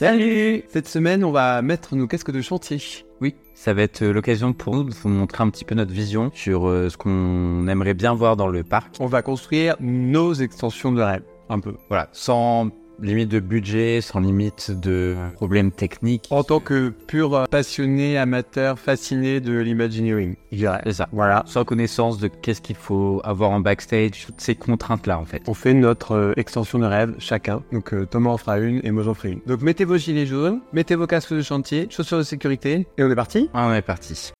Salut Cette semaine, on va mettre nos casques de chantier. Oui, ça va être euh, l'occasion pour nous de vous montrer un petit peu notre vision sur euh, ce qu'on aimerait bien voir dans le parc. On va construire nos extensions de rêve, un peu. Voilà, sans limite de budget, sans limite de problèmes techniques. En tant que pur passionné, amateur, fasciné de l'imagineering, je dirais. C'est ça. Voilà. Sans connaissance de qu'est-ce qu'il faut avoir en backstage, toutes ces contraintes-là en fait. On fait notre euh, extension de rêve chacun. Donc euh, Thomas en fera une et moi j'en ferai une. Donc mettez vos gilets jaunes, mettez vos casques de chantier, chaussures de sécurité et on est parti Ah, on est parti.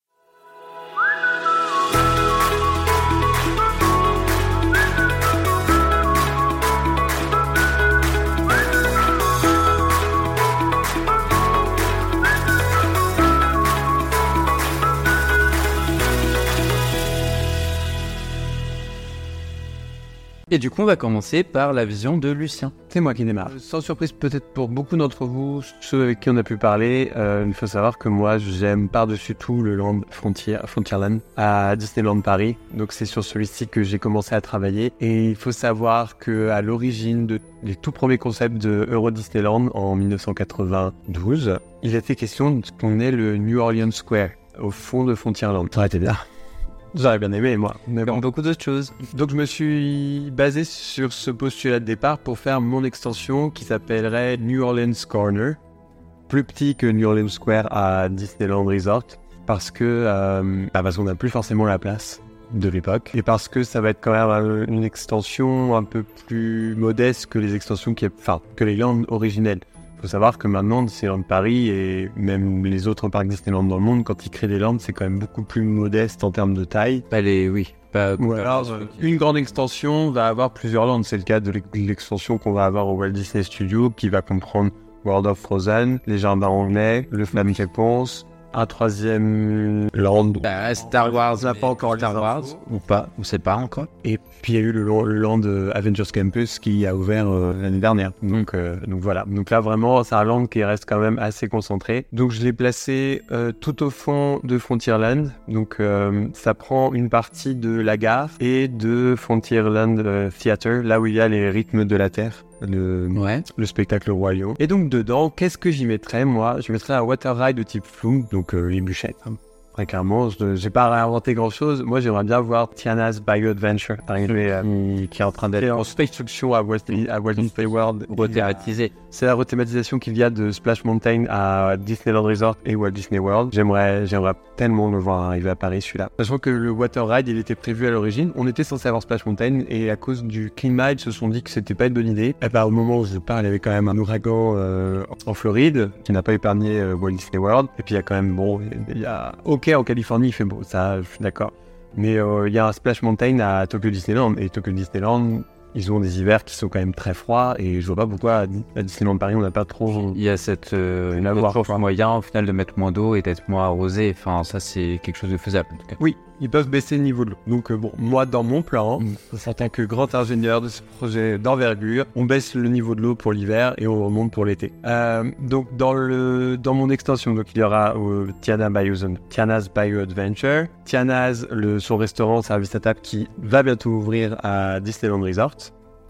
Et du coup, on va commencer par la vision de Lucien. C'est moi qui démarre. Sans surprise peut-être pour beaucoup d'entre vous, ceux avec qui on a pu parler, euh, il faut savoir que moi j'aime par-dessus tout le Land Frontier, Frontierland à Disneyland Paris. Donc c'est sur celui-ci que j'ai commencé à travailler. Et il faut savoir que à l'origine de les tout premiers concepts de Euro Disneyland en 1992, il était question de ce qu'on est le New Orleans Square au fond de Frontierland. Ça aurait été bien. J'aurais bien aimé, moi. Mais bon. Beaucoup d'autres choses. Donc je me suis basé sur ce postulat de départ pour faire mon extension qui s'appellerait New Orleans Corner, plus petit que New Orleans Square à Disneyland Resort, parce que euh, bah parce qu'on n'a plus forcément la place de l'époque et parce que ça va être quand même un- une extension un peu plus modeste que les extensions qui, enfin que les landes originelles. Faut savoir que maintenant Disneyland Paris et même les autres parcs Disneyland dans le monde, quand ils créent des landes, c'est quand même beaucoup plus modeste en termes de taille. Pas les, oui. Pas Ou alors, euh, une grande extension va avoir plusieurs landes. C'est le cas de l'ex- l'extension qu'on va avoir au Walt Disney Studio, qui va comprendre World of Frozen, les jardins anglais, le Flamme Réponse, un troisième land. Bah, Star Wars, n'a pas encore Star Wars, ou pas, on sait pas encore. Et puis il y a eu le, lan- le land euh, Avengers Campus qui a ouvert euh, l'année dernière. Donc, euh, donc voilà. Donc là vraiment c'est un land qui reste quand même assez concentré. Donc je l'ai placé euh, tout au fond de Frontierland. Donc euh, ça prend une partie de la gare et de Frontierland euh, Theater, là où il y a les rythmes de la Terre. Le, Ouais. le spectacle Roi Lion. Et donc dedans, qu'est-ce que j'y mettrais moi? Je mettrais un water ride de type Flume, donc euh, les bûchettes. hein. Très clairement, je j'ai pas réinventé grand chose. Moi, j'aimerais bien voir Tiana's Bio Adventure arriver, euh, qui, qui est en train d'être en construction à Walt, à Walt Disney World. Rethématisé. C'est la rethématisation qu'il y a de Splash Mountain à Disneyland Resort et Walt Disney World. J'aimerais, j'aimerais tellement le voir arriver à Paris celui-là. Sachant que le Water Ride, il était prévu à l'origine. On était censé avoir Splash Mountain et à cause du climat, ils se sont dit que c'était pas une bonne idée. Et bah, au moment où je parle, il y avait quand même un ouragan euh, en Floride qui n'a pas épargné euh, Walt Disney World. Et puis il y a quand même, bon, il y a... Ok, en Californie, il fait beau, ça, je suis d'accord. Mais euh, il y a un Splash Mountain à Tokyo Disneyland. Et Tokyo Disneyland, ils ont des hivers qui sont quand même très froids. Et je vois pas pourquoi à Di- à Disneyland Paris, on n'a pas trop. Il y a cette euh, avoir, moyen au final de mettre moins d'eau et d'être moins arrosé. Enfin, ça c'est quelque chose de faisable. En tout cas. Oui, ils peuvent baisser le niveau de l'eau. Donc euh, bon, moi dans mon plan, Mm. en tant que grand ingénieur de ce projet d'envergure, on baisse le niveau de l'eau pour l'hiver et on remonte pour l'été. Euh, donc dans le dans mon extension, donc il y aura euh, Tiana Bio Tiana's Bio Adventure, Tiana's le son restaurant service à table qui va bientôt ouvrir à Disneyland Resort.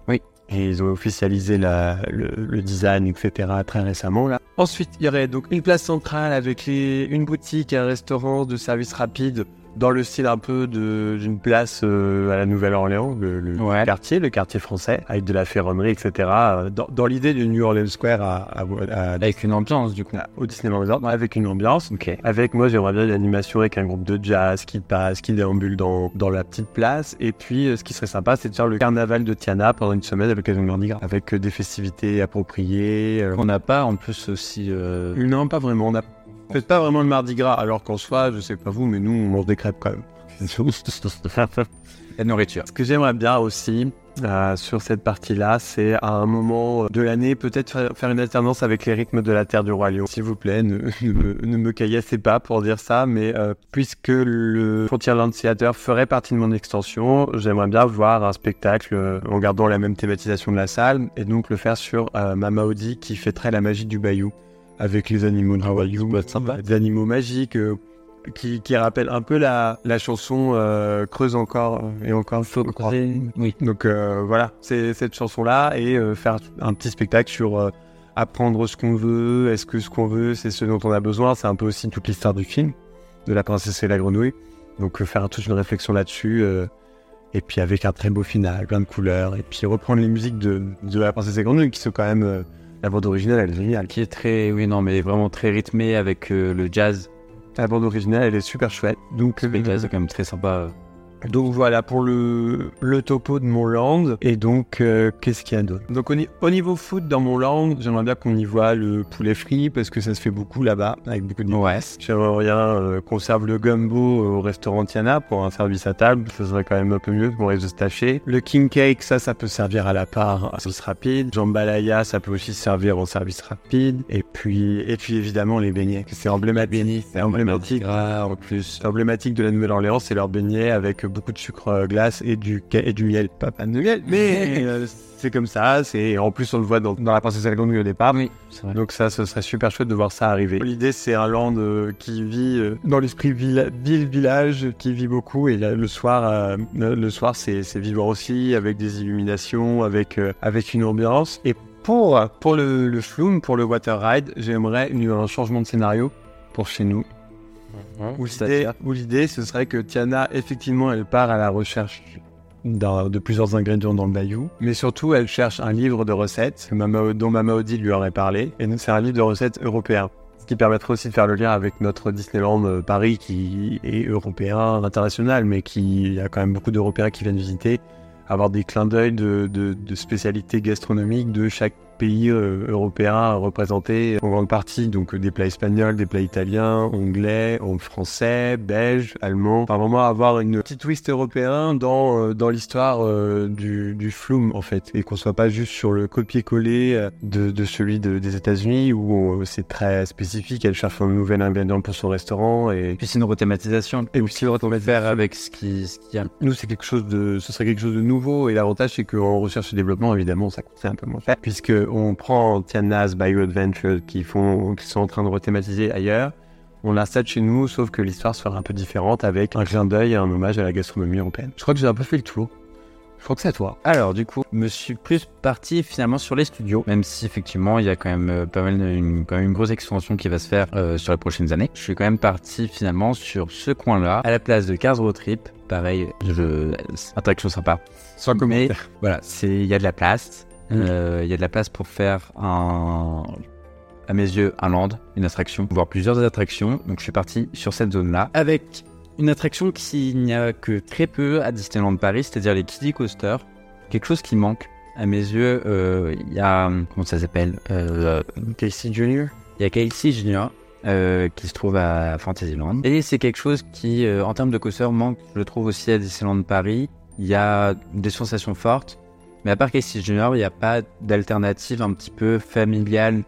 Oui. Et ils ont officialisé la, le, le design, etc. très récemment là. Ensuite, il y aurait donc une place centrale avec les, une boutique un restaurant de service rapide dans le style un peu d'une place euh, à la Nouvelle-Orléans, le, le Ouais. quartier, le quartier français, avec de la ferronnerie, etc. euh, Dans, dans l'idée du New Orleans Square à, à- à- Avec une ambiance du coup. au Disneyland Resort, avec une ambiance. Ok. Avec moi, j'aimerais bien une animation avec un groupe de jazz qui passe, qui déambule dans, dans la petite place. Et puis, euh, ce qui serait sympa, c'est de faire le carnaval de Tiana pendant une semaine à l'occasion de Mardi Gras, avec euh, des festivités appropriées. euh, On n'a pas en plus aussi. euh, non, pas vraiment. On a peut-être pas vraiment le Mardi Gras, alors qu'en soi, je sais pas vous, mais nous, on mange des crêpes quand même. la nourriture. Ce que j'aimerais bien aussi euh, sur cette partie-là, c'est à un moment de l'année, peut-être faire- une alternance avec les rythmes de la Terre du Roi Lion. S'il vous plaît, ne, ne me, ne me caillassez pas pour dire ça, mais euh, puisque le Frontierland Theater ferait partie de mon extension, j'aimerais bien voir un spectacle euh, en gardant la même thématisation de la salle, et donc le faire sur Mama Audi qui fêterait la magie du Bayou, avec les animaux de Bayou, des animaux magiques. euh, qui, qui rappellent un peu la, la chanson euh, Creuse encore euh, et encore faut. Oui. Donc euh, voilà, c'est cette chanson-là et euh, faire un petit spectacle sur apprendre ce qu'on veut Est-ce que ce qu'on veut, c'est ce dont on a besoin C'est un peu aussi toute l'histoire du film, de la princesse et la grenouille. Donc faire toute une réflexion là-dessus. et puis avec un très beau final, plein de couleurs. Et puis reprendre les musiques de, de la princesse et la grenouille, qui sont quand même... euh, la bande originale, elle est géniale. Qui est très, oui, non, mais vraiment très rythmée avec euh, le jazz. La bande originale, elle est super chouette. Donc, Le jazz, c'est quand même très sympa. Donc voilà pour le, le topo de mon land. Et donc, euh, qu'est-ce qu'il y a d'autre? Donc au, au niveau foot dans mon land, j'aimerais bien qu'on y voit le poulet frit parce que ça se fait beaucoup là-bas, avec beaucoup de Ouais. J'aimerais bien euh, qu'on serve le gumbo au restaurant Tiana pour un service à table. Ça serait quand même un peu mieux qu'on risque de se tâcher. Le king cake, ça, ça peut servir à la part, à service rapide. Jambalaya, ça peut aussi servir au service rapide. Et puis, et puis évidemment, les beignets. C'est emblématique. C'est emblématique. Gras en plus. C'est emblématique de la Nouvelle-Orléans, c'est leur beignet avec beaucoup de sucre euh, glace et du, et du miel. Pas, pas de miel, mais euh, c'est comme ça. C'est en plus on le voit dans, dans la princesse et la grenouille au départ. Oui, c'est vrai. Donc ça, ce serait super chouette de voir ça arriver. L'idée, c'est un land euh, qui vit euh, dans l'esprit villa- ville-village, qui vit beaucoup. Et là, le soir, euh, le soir, c'est c'est vivant aussi, avec des illuminations, avec, euh, avec une ambiance. Et pour, pour le, le flume, pour le water ride, j'aimerais une- un changement de scénario pour chez nous. L'idée, C'est-à-dire où l'idée, ce serait que Tiana, effectivement, elle part à la recherche de plusieurs ingrédients dans le bayou, mais surtout, elle cherche un livre de recettes Mama- dont Mama Odie lui aurait parlé, et donc c'est un livre de recettes européen. Ce qui permettrait aussi de faire le lien avec notre Disneyland euh, Paris qui est européen, international, mais qui il y a quand même beaucoup d'Européens qui viennent visiter, avoir des clins d'œil de, de- de spécialités gastronomiques de chaque pays euh, européen représenté en grande partie, donc euh, des plats espagnols, des plats italiens, anglais, français, belge, allemand. Enfin, vraiment avoir une petite twist européen dans, euh, dans l'histoire du, du flume, en fait, et qu'on soit pas juste sur le copier-coller de, de celui de- des États-Unis où c'est très spécifique. Elle cherche un nouvel ingrédient pour son restaurant et Puis c'est une rethématisation. Et aussi on peut faire avec ce qui, ce a. nous, c'est quelque chose de, ce serait quelque chose de nouveau. Et l'avantage, c'est qu'en recherche et développement, évidemment, ça coûterait un peu moins cher. Puisque on prend Tiana's Bio Adventure qui font, qui sont en train de rethématiser ailleurs. On l'installe chez nous, sauf que l'histoire sera un peu différente avec un clin d'œil et un hommage à la gastronomie européenne. Je crois que j'ai un peu fait le tour. Je crois que c'est à toi. Alors, du coup, je me suis plus parti finalement sur les studios, même si effectivement il y a quand même euh, pas mal, une, quand même une grosse extension qui va se faire euh, sur les prochaines années. Je suis quand même parti finalement sur ce coin-là, à la place de Cars Road Trip. Pareil, je, attraction sympa. Sans Mais voilà, il y a de la place. Euh, Il y a de la place pour faire un, à mes yeux, un land, une attraction, voire plusieurs attractions. Donc je suis parti sur cette zone-là avec une attraction qui n'y a que très peu à Disneyland Paris, c'est-à-dire les Kiddie Coaster. Quelque chose qui manque. À mes yeux, euh, il y a comment ça s'appelle Euh, Casey Jr. il y a Casey Junior euh, qui se trouve à Fantasyland. Et c'est quelque chose qui, euh, en termes de coaster, manque, je le trouve aussi à Disneyland Paris. Il y a des sensations fortes, mais à part Casey Junior, il n'y a pas d'alternative un petit peu familiale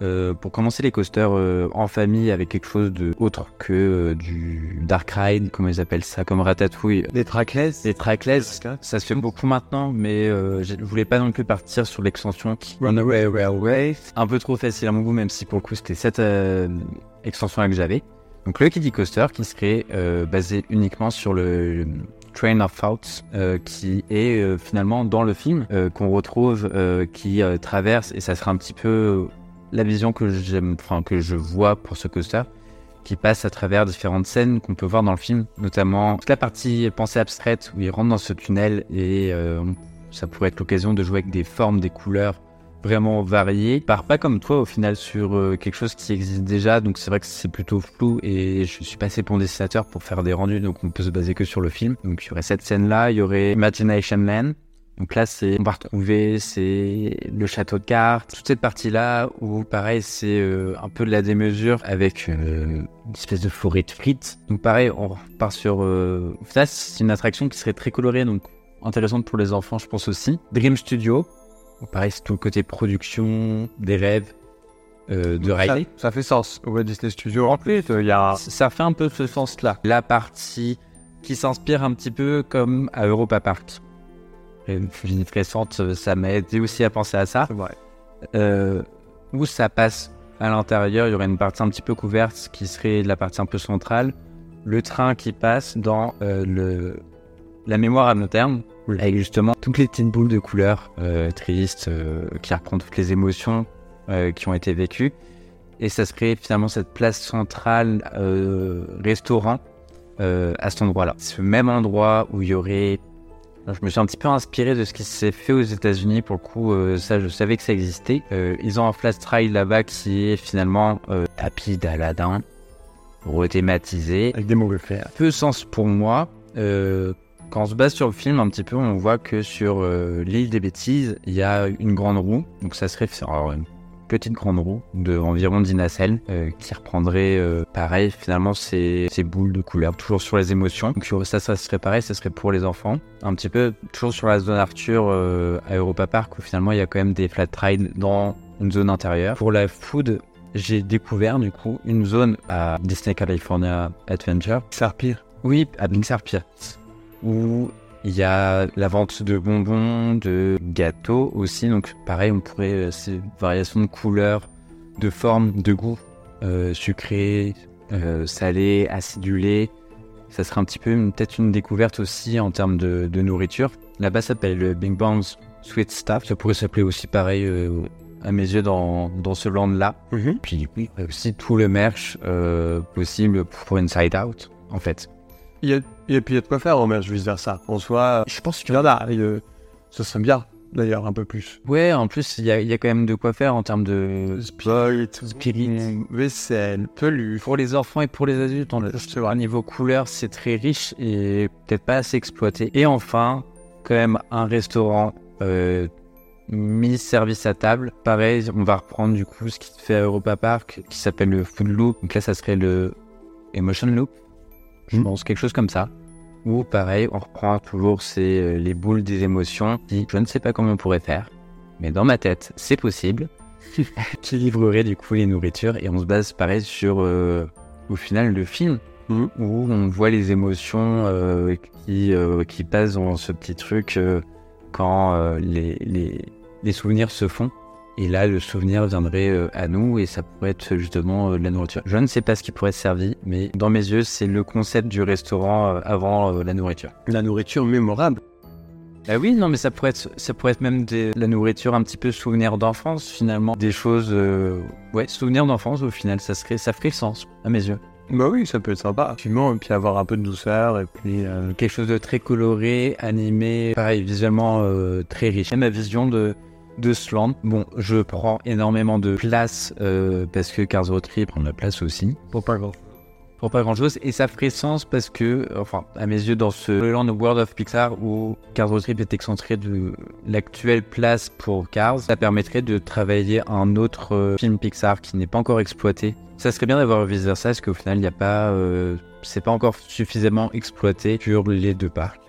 euh, pour commencer les coasters euh, en famille avec quelque chose de autre que euh, du Dark Ride, comment ils appellent ça, comme Ratatouille. Des trackless. Les trackless, ça se fait beaucoup maintenant, mais je voulais pas non plus partir sur l'extension qui Runaway Railway. un peu trop facile à mon goût, même si pour le coup c'était cette euh, extension-là que j'avais. Donc le Kiddie Coaster qui serait basé uniquement sur le Train of Thoughts euh, qui est euh, finalement dans le film euh, qu'on retrouve qui traverse et ça sera un petit peu la vision que j'aime, enfin que je vois pour ce coaster qui passe à travers différentes scènes qu'on peut voir dans le film, notamment toute la partie pensée abstraite où il rentre dans ce tunnel et ça pourrait être l'occasion de jouer avec des formes, des couleurs vraiment variées. Par pas comme toi au final sur euh, quelque chose qui existe déjà, donc c'est vrai que c'est plutôt flou et je suis pas assez bon dessinateur pour faire des rendus, donc on peut se baser que sur le film. Donc il y aurait cette scène-là, il y aurait Imagination Land. Donc là, c'est on va retrouver c'est le château de cartes, toute cette partie-là où pareil c'est euh, un peu de la démesure avec euh, une espèce de forêt de frites. Donc pareil, on repart sur ça, c'est une attraction qui serait très colorée, donc intéressante pour les enfants, je pense aussi. Dream Studio, pareil, c'est tout le côté production, des rêves, euh, de Ça, ça fait sens. Au Walt Disney Studio, en plus, il y a. Ça fait un peu ce sens-là. La partie qui s'inspire un petit peu comme à Europa Park. Une visite récente, ça m'a aidé aussi à penser à ça. Euh, où ça passe à l'intérieur, il y aurait une partie un petit peu couverte qui serait la partie un peu centrale. Le train qui passe dans euh, le, la mémoire à long terme, avec justement toutes les petites boules de couleurs euh, tristes, euh, qui reprennent toutes les émotions euh, qui ont été vécues. Et ça serait finalement cette place centrale restaurant à cet endroit-là. Ce même endroit où il y aurait. Je me suis un petit peu inspiré de ce qui s'est fait aux États-Unis. Pour le coup, ça, je savais que ça existait. Ils ont un flash trail là-bas qui est finalement tapis d'Aladin, rethématisé. Avec des mauvais faire. Peu sens pour moi. Euh, quand on se base sur le film un petit peu, on voit que sur euh, l'île des bêtises, il y a une grande roue. Donc ça serait alors, une petite grande roue de environ 10 nacelles euh, qui reprendrait euh, pareil finalement ces, ces boules de couleur, toujours sur les émotions. Donc ça, ça serait pareil, ça serait pour les enfants. Un petit peu toujours sur la zone Arthur à Europa Park où finalement il y a quand même des flat rides dans une zone intérieure. Pour la food, j'ai découvert du coup une zone à Disney California Adventure Ça pire. oui, à Pier, où il y a la vente de bonbons, de gâteaux aussi. Donc, pareil, on pourrait, euh, ces variations de couleurs, de formes, de goût, euh, sucré, euh, salé, acidulé. Ça serait un petit peu peut-être une découverte aussi en termes de, de nourriture. Là-bas, ça s'appelle le Bing Bang's Sweet Stuff. Ça pourrait s'appeler aussi pareil, euh, à mes yeux, dans, dans ce land-là. Puis oui, aussi tout le merch euh, possible pour Inside Out, en fait. Il y a, et puis il y a de quoi faire en merge vice versa. En soi, Je pense il y en a. et, ce serait bien, d'ailleurs, un peu plus. Ouais, en plus, il y, a- il y a quand même de quoi faire en termes de Sprite, spirit. vaisselle, peluche. Pour les enfants et pour les adultes, on vrai. niveau couleur, c'est très riche et peut-être pas assez exploité. Et enfin, quand même, un restaurant euh, mis service à table. Pareil, on va reprendre du coup ce qui se fait à Europa Park, qui s'appelle le Food Loop. Donc là, ça serait le Emotion Loop. Je Mhm. pense quelque chose comme ça. Ou pareil, on reprend toujours ces, euh, les boules des émotions. Je ne sais pas comment on pourrait faire, mais dans ma tête, c'est possible. qui livrerait du coup les nourritures et on se base pareil sur euh, au final le film Mhm. où on voit les émotions euh, qui, euh, qui passent dans ce petit truc quand les, les, les souvenirs se font. Et là, le souvenir viendrait euh, à nous et ça pourrait être justement euh, de la nourriture. Je ne sais pas ce qui pourrait être servi, mais dans mes yeux, c'est le concept du restaurant euh, avant la nourriture. La nourriture mémorable. Bah oui, non, mais ça pourrait être, ça pourrait être même des- de la nourriture un petit peu souvenir d'enfance finalement, des choses, euh, ouais, souvenirs d'enfance au final, ça serait, ça ferait sens à mes yeux. Bah oui, ça peut être sympa. Effectivement, et puis avoir un peu de douceur, et puis... euh, Quelque chose de très coloré, animé, pareil, visuellement euh, très riche. J'aime ma vision de de ce land. Bon, je prends énormément de place euh, parce que Cars Road Trip prend de la place aussi. pour pas grand pour pas grand chose et ça ferait sens parce que enfin à mes yeux dans ce land World of Pixar où Cars Trip est excentré de l'actuelle place pour Cars ça permettrait de travailler un autre euh, film Pixar qui n'est pas encore exploité ça serait bien d'avoir vice versa parce qu'au final il n'y a pas euh, c'est pas encore suffisamment exploité sur les deux parcs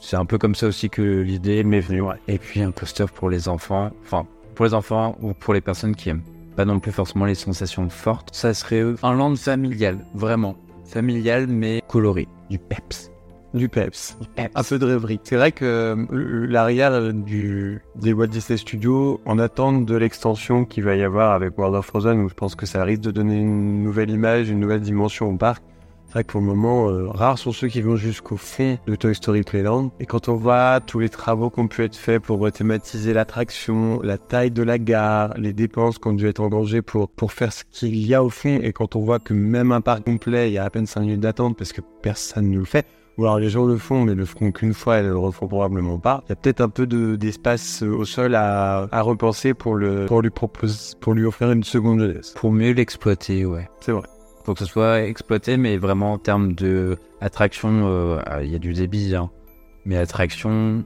c'est un peu comme ça aussi que l'idée m'est venue Ouais. et puis un coaster pour les enfants enfin pour les enfants ou pour les personnes qui aiment pas non plus forcément les sensations fortes. Ça serait euh, un land familial, vraiment. Familial mais coloré. Du peps. Du peps. Du peps. Un peu de rêverie. C'est vrai que euh, l'arrière du, des Walt Disney Studios, en attente de l'extension qu'il va y avoir avec World of Frozen, où je pense que ça risque de donner une nouvelle image, une nouvelle dimension au parc. C'est vrai que pour le moment, euh, rares sont ceux qui vont jusqu'au fond de Toy Story Playland. Et quand on voit tous les travaux qui ont pu être faits pour rethématiser l'attraction, la taille de la gare, les dépenses qui ont dû être engagées pour, pour faire ce qu'il y a au fond, et quand on voit que même un parc complet, il y a à peine 5 minutes d'attente parce que personne ne le fait, ou alors les gens le font, mais le feront qu'une fois et ne le refont probablement pas. Il y a peut-être un peu de- d'espace euh, au sol à, à repenser pour, le, pour, lui proposer, pour lui offrir une seconde jeunesse. Pour mieux l'exploiter, ouais. C'est vrai. Faut que ce soit exploité, mais vraiment en termes de attraction, euh, ah, il y a du débit, hein. mais attraction,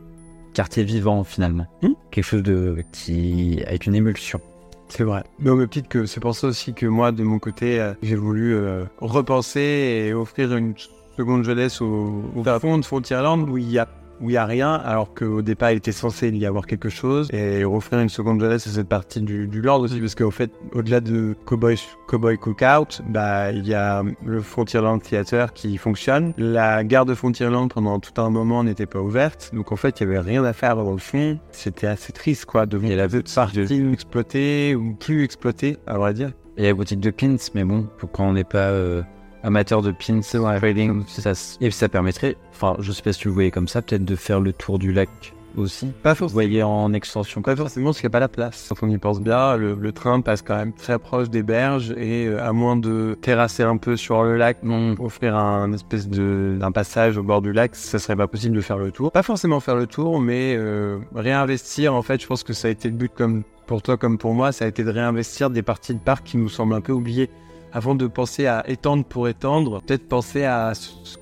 quartier vivant finalement. Hmm. Quelque chose de qui avec une émulsion. C'est vrai. Mais au même titre que c'est pour ça aussi que moi, de mon côté, euh, j'ai voulu euh, repenser et offrir une seconde jeunesse au, au fond de Frontierland où il y a où il y a rien, alors qu'au départ il était censé y avoir quelque chose, et offrir une seconde jeunesse à cette partie du, du Lord aussi, parce qu'au fait, au-delà de Cowboy, Cowboy Cookout, bah, il y a le Frontierland Theater qui fonctionne. La gare de Frontierland pendant tout un moment n'était pas ouverte, donc en fait il y avait rien à faire dans le fond. C'était assez triste quoi, de la cette partie exploitée ou plus exploitée, à vrai dire. Il y a la boutique de pins, mais bon, pour quand on n'est pas euh, amateur de pins, trading, ça, s- et ça permettrait, enfin, je sais pas si tu le voyais comme ça, peut-être de faire le tour du lac aussi Pas Vous forcément. voyez en extension Pas forcément parce qu'il n'y a pas la place. Quand on y pense bien, le, le train passe quand même très proche des berges et euh, à moins de terrasser un peu sur le lac, Non. offrir un espèce de d'un passage au bord du lac, ça serait pas possible de faire le tour. Pas forcément faire le tour, mais euh, réinvestir. En fait, je pense que ça a été le but comme pour toi comme pour moi, ça a été de réinvestir des parties de parc qui nous semblent un peu oubliées. Avant de penser à étendre pour étendre, peut-être penser à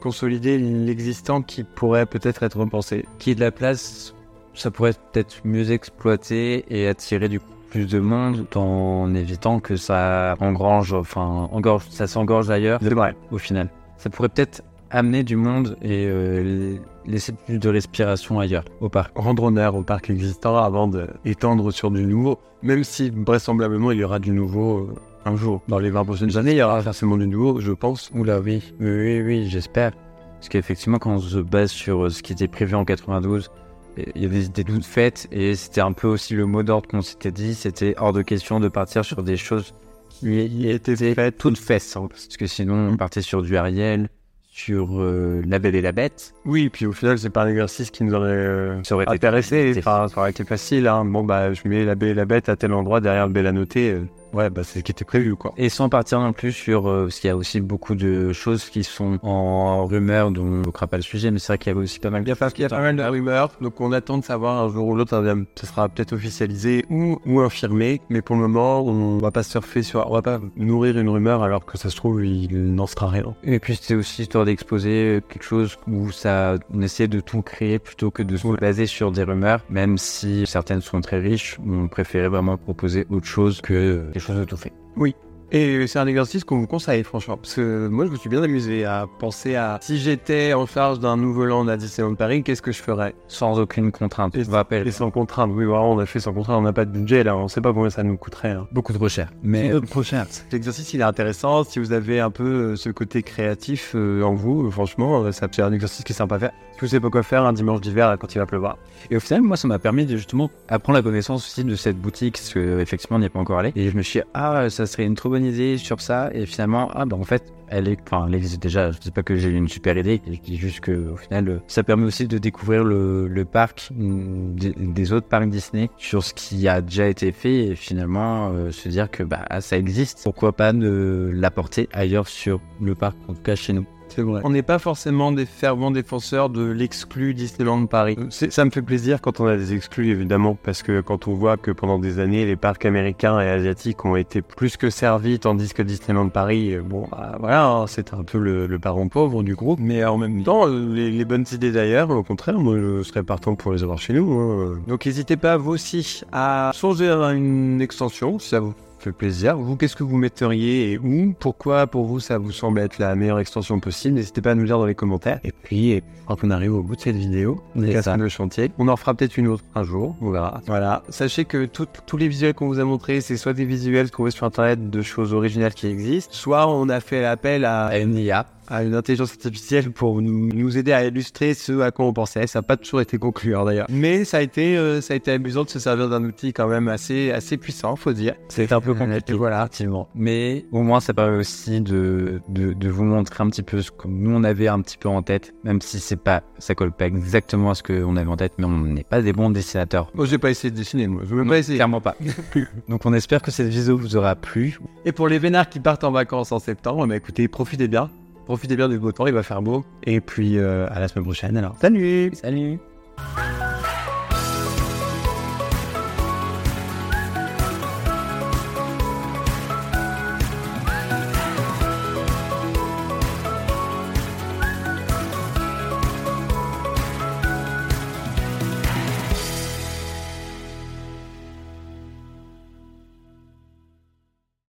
consolider l'existant qui pourrait peut-être être repensé. Qui est de la place, ça pourrait peut-être mieux exploiter et attirer du coup plus de monde en évitant que ça engrange, enfin, engorge, ça s'engorge ailleurs C'est vrai. au final. Ça pourrait peut-être amener du monde et euh, laisser plus de respiration ailleurs, au parc. rendre honneur au parc existant avant d'étendre sur du nouveau. Même si vraisemblablement il y aura du nouveau euh, un jour. Dans les 20 prochaines années, il y aura forcément du nouveau, je pense. Oula, oui, oui, oui, oui, j'espère. Parce qu'effectivement, quand on se base sur euh, ce qui était prévu en 92, il y avait des idées toutes faites et c'était un peu aussi le mot d'ordre qu'on s'était dit. C'était hors de question de partir sur des choses qui étaient faites. toutes faites. hein. Parce que sinon, on partait sur du Ariel, sur euh, La Belle et la Bête. Oui, puis au final, c'est pas un exercice qui nous aurait euh, Ça aurait été- intéressé. c'était- Enfin, ça aurait été facile. Hein. Bon, bah, je mets la belle et la bête à tel endroit derrière le bel à noter. euh, ouais, bah, c'est ce qui était prévu, quoi. Et sans partir non plus sur. euh, parce qu'il y a aussi beaucoup de choses qui sont en rumeur, dont on ne pas le sujet, mais c'est vrai qu'il y avait aussi pas mal Il y a pas, il y a pas mal de rumeurs, donc on attend de savoir un jour ou l'autre, ça sera peut-être officialisé ou, ou infirmé, mais pour le moment, on va pas surfer sur, on va pas nourrir une rumeur alors que ça se trouve, il n'en sera rien. Et puis c'était aussi histoire d'exposer quelque chose où ça, on essayait de tout créer plutôt que de se baser sur des rumeurs, même si certaines sont très riches, on préférait vraiment proposer autre chose que des choses de tout fait. Et c'est un exercice qu'on vous conseille, franchement. Parce que moi, je me suis bien amusé à penser à si j'étais en charge d'un nouveau land à Disneyland Paris, qu'est-ce que je ferais? Sans aucune contrainte. Et- rappelle, Et sans contrainte. Oui, vraiment, on a fait sans contrainte, on n'a pas de budget là, on sait pas combien ça nous coûterait. hein. beaucoup trop cher. Mais trop cher. L'exercice, il est intéressant. Si vous avez un peu euh, ce côté créatif euh, en vous, euh, franchement, euh, c'est un exercice qui est sympa à faire. Si vous savez pas quoi faire un dimanche d'hiver quand il va pleuvoir. Et au final, moi, ça m'a permis de justement apprendre la connaissance aussi de cette boutique, parce que effectivement, on n'y est pas encore allé. Et je me suis dit, ah, ça serait une trop bonne sur ça. Et finalement, ah, bah en fait, elle est, enfin, elle existe déjà. Je dis pas que j'ai une super idée, je dis juste que au final, euh, ça permet aussi de découvrir le, parc mm, des, autres parcs Disney sur ce qui a déjà été fait et finalement euh, se dire que bah ça existe. Pourquoi pas ne l'apporter ailleurs sur le parc, en tout cas chez nous. C'est vrai. On n'est pas forcément des fervents défenseurs de l'exclu Disneyland Paris. Euh, c'est- Ça me fait plaisir quand on a des exclus, évidemment, parce que quand on voit que pendant des années, les parcs américains et asiatiques ont été plus que servis, tandis que Disneyland Paris, euh, bon, bah, voilà, hein, c'était un peu le, le parent pauvre du groupe. Mais en même temps, euh, les, les bonnes idées d'ailleurs, au contraire, moi, je serais partant pour les avoir chez nous. hein. Donc, n'hésitez pas, vous aussi, à songer à une extension, si ça vous fait plaisir. Vous, qu'est-ce que vous metteriez et où? Pourquoi pour vous ça vous semble être la meilleure extension possible? N'hésitez pas à nous dire dans les commentaires. Et puis, et quand on arrive au bout de cette vidéo, casse ça. le chantier. On en fera peut-être une autre un jour, on verra. Voilà. Sachez que tout- tous les visuels qu'on vous a montrés, c'est soit des visuels trouvés sur internet de choses originales qui existent, soit on a fait appel à À une IA. À une intelligence artificielle pour nous, nous aider à illustrer ce à quoi on pensait. Ça n'a pas toujours été concluant d'ailleurs. Mais ça a été, euh, ça a été amusant de se servir d'un outil quand même assez, assez puissant, faut dire. C'est un peu Euh, compliqué, et voilà. effectivement. Mais au moins, ça permet aussi de, de, de vous montrer un petit peu ce que nous on avait un petit peu en tête, même si c'est pas, ça colle pas exactement à ce qu'on avait en tête, mais on n'est pas des bons dessinateurs. Moi, j'ai pas essayé de dessiner, moi. Je veux pas essayer. Clairement pas. Donc on espère que cette vidéo vous aura plu. Et pour les vénards qui partent en vacances en septembre, bah écoutez, profitez bien. Profitez bien du beau temps, il va faire beau. Et puis euh, à la semaine prochaine alors. Salut Salut